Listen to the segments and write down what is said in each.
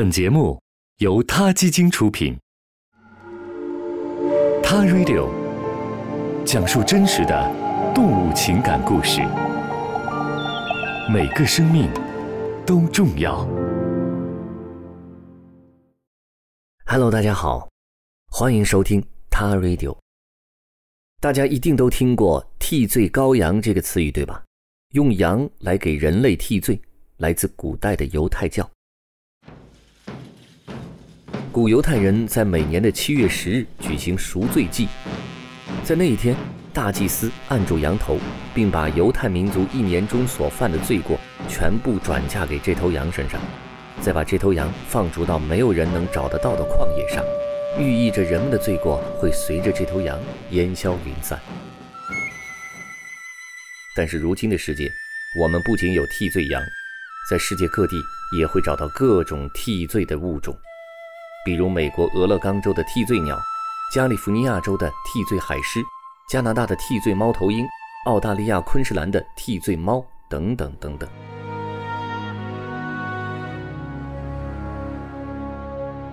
本节目由他基金出品，《他 Radio》讲述真实的动物情感故事，每个生命都重要。Hello，大家好，欢迎收听《他 Radio》。大家一定都听过“替罪羔羊”这个词语，对吧？用羊来给人类替罪，来自古代的犹太教。古犹太人在每年的七月十日举行赎罪祭，在那一天，大祭司按住羊头，并把犹太民族一年中所犯的罪过全部转嫁给这头羊身上，再把这头羊放逐到没有人能找得到的旷野上，寓意着人们的罪过会随着这头羊烟消云散。但是如今的世界，我们不仅有替罪羊，在世界各地也会找到各种替罪的物种。比如美国俄勒冈州的替罪鸟，加利福尼亚州的替罪海狮，加拿大的替罪猫头鹰，澳大利亚昆士兰的替罪猫等等等等。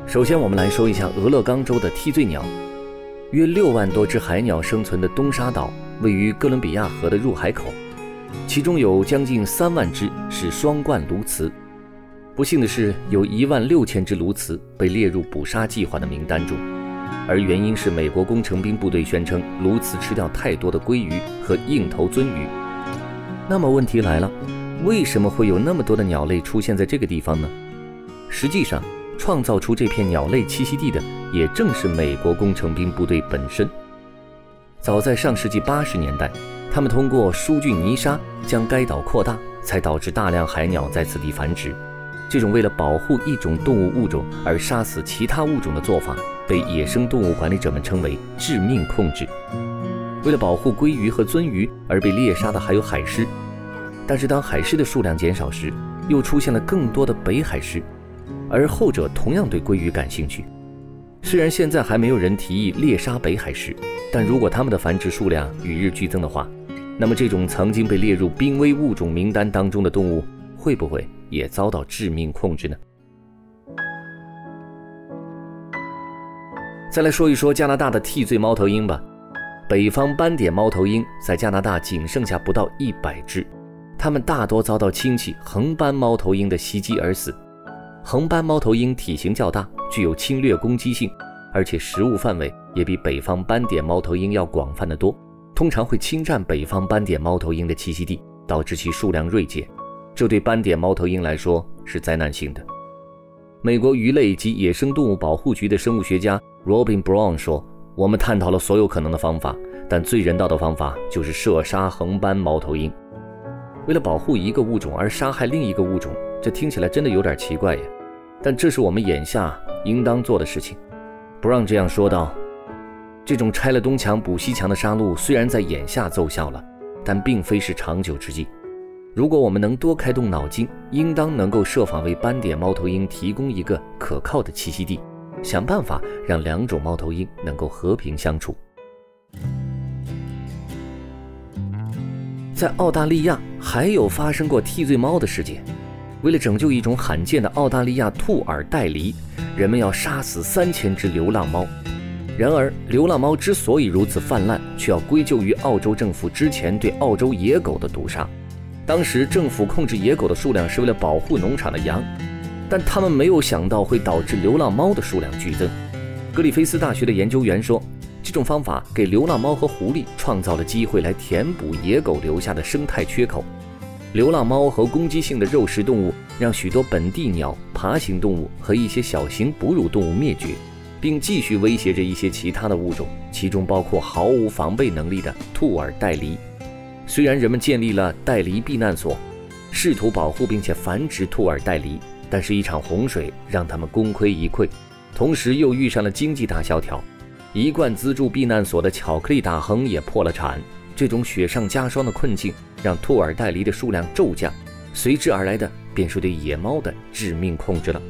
首先，我们来说一下俄勒冈州的替罪鸟。约六万多只海鸟生存的东沙岛位于哥伦比亚河的入海口，其中有将近三万只是双冠鸬鹚。不幸的是，有一万六千只鸬鹚被列入捕杀计划的名单中，而原因是美国工程兵部队宣称鸬鹚吃掉太多的鲑鱼和硬头鳟鱼。那么问题来了，为什么会有那么多的鸟类出现在这个地方呢？实际上，创造出这片鸟类栖息地的也正是美国工程兵部队本身。早在上世纪八十年代，他们通过疏浚泥沙将该岛扩大，才导致大量海鸟在此地繁殖。这种为了保护一种动物物种而杀死其他物种的做法，被野生动物管理者们称为“致命控制”。为了保护鲑鱼和鳟鱼而被猎杀的还有海狮，但是当海狮的数量减少时，又出现了更多的北海狮，而后者同样对鲑鱼感兴趣。虽然现在还没有人提议猎杀北海狮，但如果它们的繁殖数量与日俱增的话，那么这种曾经被列入濒危物种名单当中的动物会不会？也遭到致命控制呢。再来说一说加拿大的替罪猫头鹰吧。北方斑点猫头鹰在加拿大仅剩下不到一百只，它们大多遭到亲戚横斑猫头鹰的袭击而死。横斑猫头鹰体型较大，具有侵略攻击性，而且食物范围也比北方斑点猫头鹰要广泛的多，通常会侵占北方斑点猫头鹰的栖息地，导致其数量锐减。这对斑点猫头鹰来说是灾难性的。美国鱼类及野生动物保护局的生物学家 Robin Brown 说：“我们探讨了所有可能的方法，但最人道的方法就是射杀横斑猫头鹰。为了保护一个物种而杀害另一个物种，这听起来真的有点奇怪呀。但这是我们眼下应当做的事情。” Brown 这样说道：“这种拆了东墙补西墙的杀戮虽然在眼下奏效了，但并非是长久之计。”如果我们能多开动脑筋，应当能够设法为斑点猫头鹰提供一个可靠的栖息地，想办法让两种猫头鹰能够和平相处。在澳大利亚还有发生过替罪猫的事件，为了拯救一种罕见的澳大利亚兔耳袋狸，人们要杀死三千只流浪猫。然而，流浪猫之所以如此泛滥，却要归咎于澳洲政府之前对澳洲野狗的毒杀。当时政府控制野狗的数量是为了保护农场的羊，但他们没有想到会导致流浪猫的数量剧增。格里菲斯大学的研究员说，这种方法给流浪猫和狐狸创造了机会来填补野狗留下的生态缺口。流浪猫和攻击性的肉食动物让许多本地鸟、爬行动物和一些小型哺乳动物灭绝，并继续威胁着一些其他的物种，其中包括毫无防备能力的兔耳袋狸。虽然人们建立了带狸避难所，试图保护并且繁殖兔耳带狸，但是一场洪水让他们功亏一篑，同时又遇上了经济大萧条，一贯资助避难所的巧克力大亨也破了产。这种雪上加霜的困境让兔耳带狸的数量骤降，随之而来的便是对野猫的致命控制了。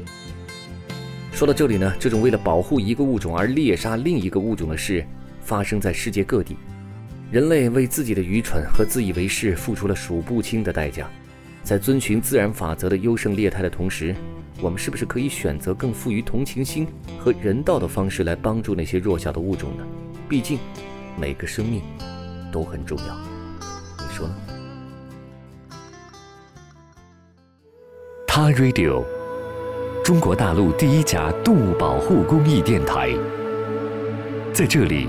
说到这里呢，这种为了保护一个物种而猎杀另一个物种的事，发生在世界各地。人类为自己的愚蠢和自以为是付出了数不清的代价，在遵循自然法则的优胜劣汰的同时，我们是不是可以选择更富于同情心和人道的方式来帮助那些弱小的物种呢？毕竟，每个生命都很重要，你说呢？他 Radio，中国大陆第一家动物保护公益电台，在这里，